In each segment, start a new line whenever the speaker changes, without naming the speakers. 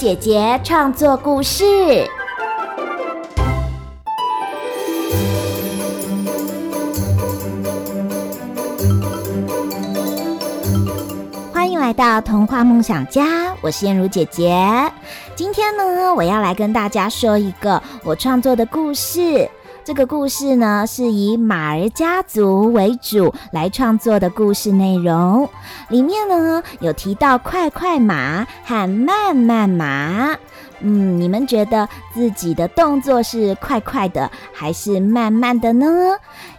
姐姐创作故事，欢迎来到童话梦想家，我是燕如姐姐。今天呢，我要来跟大家说一个我创作的故事。这个故事呢，是以马儿家族为主来创作的故事内容。里面呢，有提到快快马和慢慢马。嗯，你们觉得自己的动作是快快的还是慢慢的呢？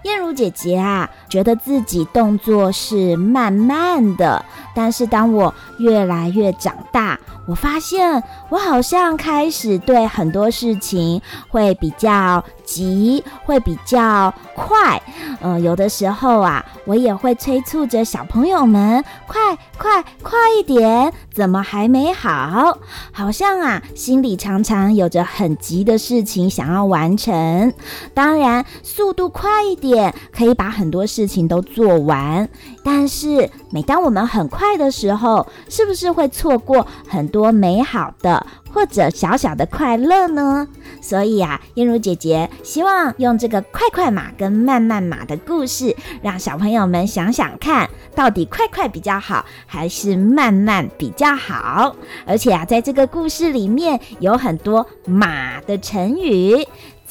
燕如姐姐啊，觉得自己动作是慢慢的。但是当我越来越长大，我发现我好像开始对很多事情会比较急，会比较快。呃，有的时候啊，我也会催促着小朋友们快快快一点，怎么还没好？好像啊，心里常常有着很很急的事情想要完成。当然，速度快一点可以把很多事情都做完，但是每当我们很快的时候，是不是会错过很多美好的或者小小的快乐呢？所以啊，燕如姐姐希望用这个快快马跟慢慢马的故事，让小朋友们想想看，到底快快比较好，还是慢慢比较好？而且啊，在这个故事里面有很多马的成语，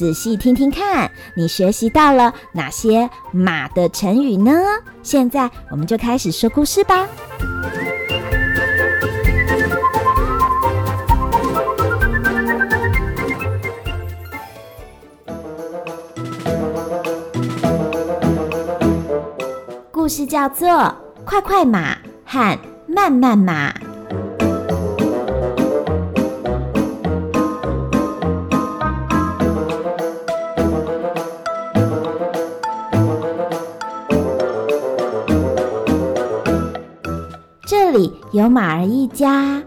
仔细听听看，你学习到了哪些马的成语呢？现在我们就开始说故事吧。故事叫做《快快马和慢慢马》。有马儿一家，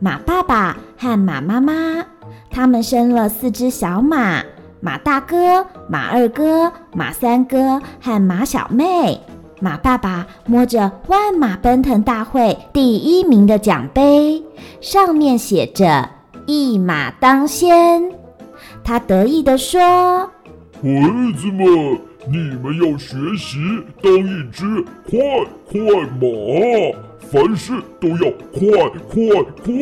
马爸爸和马妈妈，他们生了四只小马：马大哥、马二哥、马三哥和马小妹。马爸爸摸着万马奔腾大会第一名的奖杯，上面写着“一马当先”。他得意地说：“
孩子们，你们要学习当一只快快马，凡事都要快快快，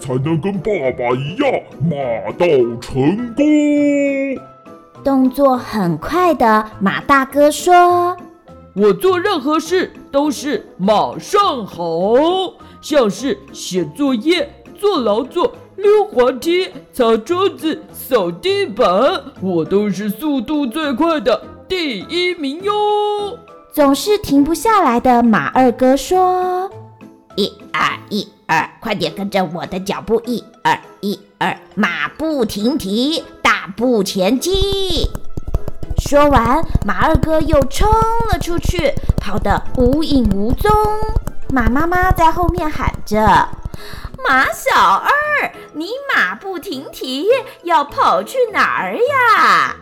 才能跟爸爸一样马到成功。”
动作很快的马大哥说。
我做任何事都是马上好，像是写作业、做劳作、溜滑梯、擦桌子、扫地板，我都是速度最快的第一名哟。
总是停不下来的马二哥说：“一二一二，快点跟着我的脚步，一二一二，马不停蹄，大步前进。”说完，马二哥又冲了出去，跑得无影无踪。马妈妈在后面喊着：“马小二，你马不停蹄，要跑去哪儿呀？”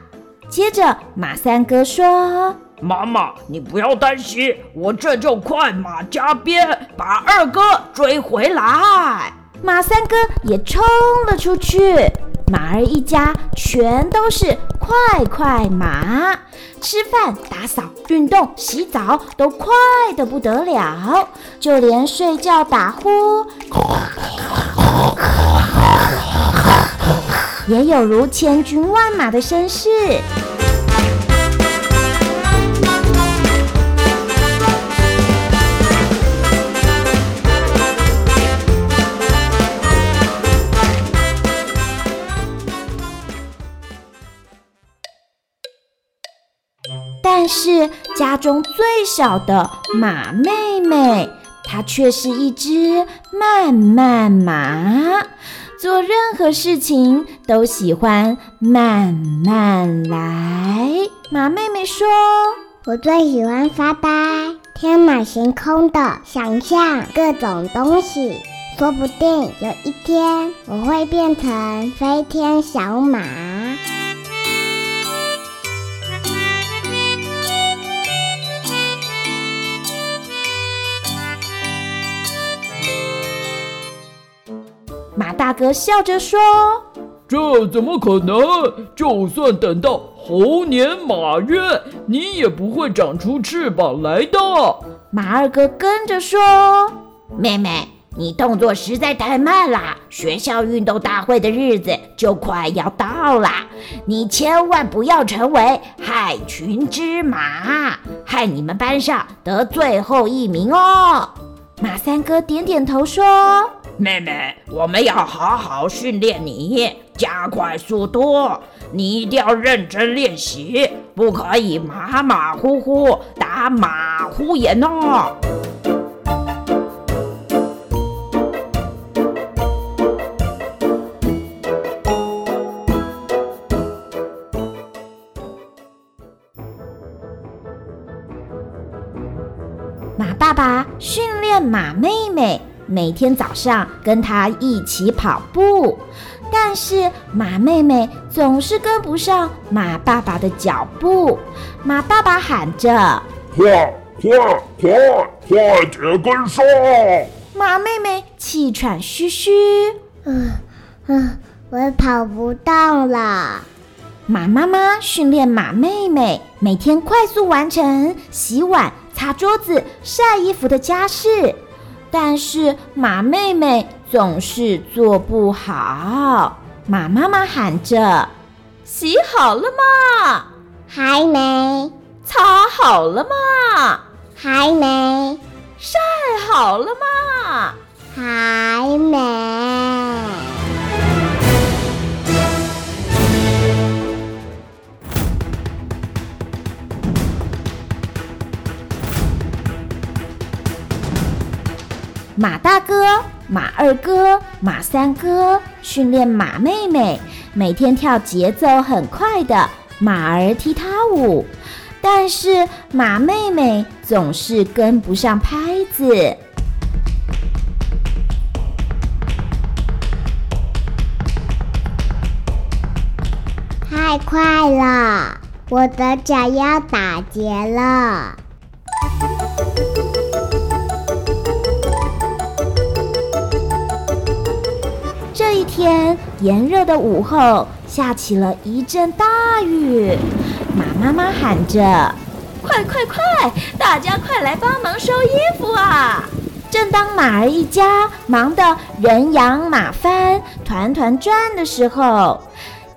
接着，马三哥说：“
妈妈，你不要担心，我这就快马加鞭，把二哥追回来。”
马三哥也冲了出去。马儿一家全都是快快马，吃饭、打扫、运动、洗澡都快得不得了，就连睡觉打呼也有如千军万马的声势。是家中最小的马妹妹，她却是一只慢慢马，做任何事情都喜欢慢慢来。马妹妹说：“
我最喜欢发呆，天马行空的想象各种东西，说不定有一天我会变成飞天小马。”
马大哥笑着说：“
这怎么可能？就算等到猴年马月，你也不会长出翅膀来的。”
马二哥跟着说：“妹妹。”你动作实在太慢啦！学校运动大会的日子就快要到啦，你千万不要成为害群之马，害你们班上得最后一名哦。马三哥点点头说：“妹妹，我们要好好训练你，加快速度，你一定要认真练习，不可以马马虎虎、打马虎眼哦。”马爸爸训练马妹妹，每天早上跟她一起跑步，但是马妹妹总是跟不上马爸爸的脚步。马爸爸喊着：“
快快快快点跟上！”
马妹妹气喘吁吁，
嗯嗯，我跑不动了。
马妈妈训练马妹妹，每天快速完成洗碗。擦桌子、晒衣服的家事，但是马妹妹总是做不好。马妈妈喊着：“洗好了吗？
还没。
擦好了吗？
还没。
晒好了吗？
还没。”
马大哥、马二哥、马三哥训练马妹妹，每天跳节奏很快的马儿踢踏舞，但是马妹妹总是跟不上拍子。
太快了，我的脚要打结了。
炎热的午后，下起了一阵大雨。马妈妈喊着：“快快快，大家快来帮忙收衣服啊！”正当马儿一家忙得人仰马翻、团团转的时候，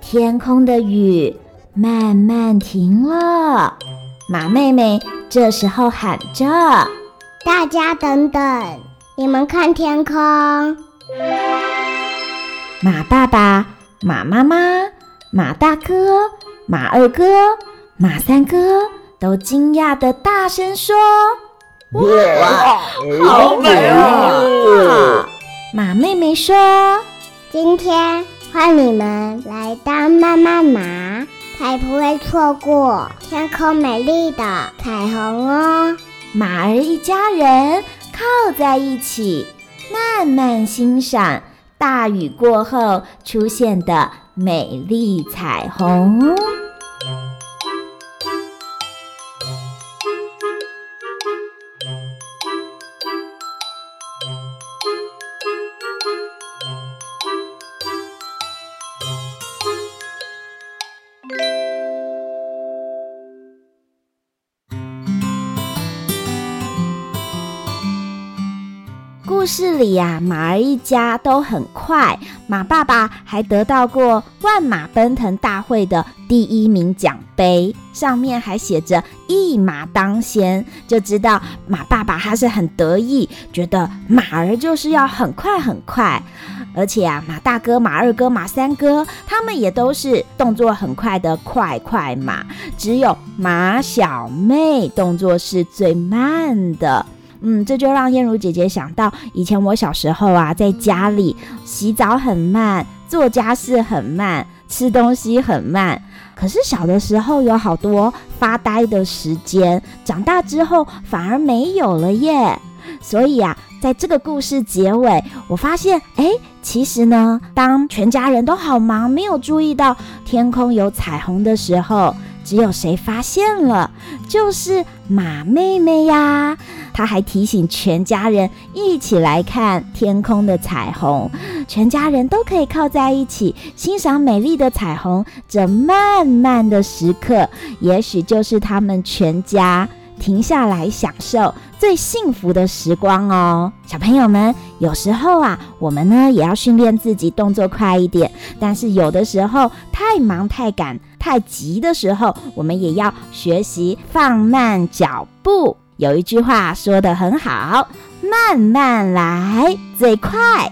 天空的雨慢慢停了。马妹妹这时候喊着：“
大家等等，你们看天空。”
马爸爸、马妈妈、马大哥、马二哥、马三哥都惊讶地大声说：“
哇，好美啊！”
马妹妹说：“
今天换你们来当妈妈马，才不会错过天空美丽的彩虹哦。”
马儿一家人靠在一起，慢慢欣赏。大雨过后出现的美丽彩虹。故事里呀、马儿一家都很快。马爸爸还得到过万马奔腾大会的第一名奖杯，上面还写着“一马当先”，就知道马爸爸他是很得意，觉得马儿就是要很快很快。而且啊，马大哥、马二哥、马三哥他们也都是动作很快的快快马，只有马小妹动作是最慢的。嗯，这就让燕如姐姐想到以前我小时候啊，在家里洗澡很慢，做家事很慢，吃东西很慢。可是小的时候有好多发呆的时间，长大之后反而没有了耶。所以啊，在这个故事结尾，我发现，哎，其实呢，当全家人都好忙，没有注意到天空有彩虹的时候，只有谁发现了？就是马妹妹呀。他还提醒全家人一起来看天空的彩虹，全家人都可以靠在一起欣赏美丽的彩虹。这慢慢的时刻，也许就是他们全家停下来享受最幸福的时光哦。小朋友们，有时候啊，我们呢也要训练自己动作快一点，但是有的时候太忙太赶。太急的时候，我们也要学习放慢脚步。有一句话说的很好：“慢慢来，最快。”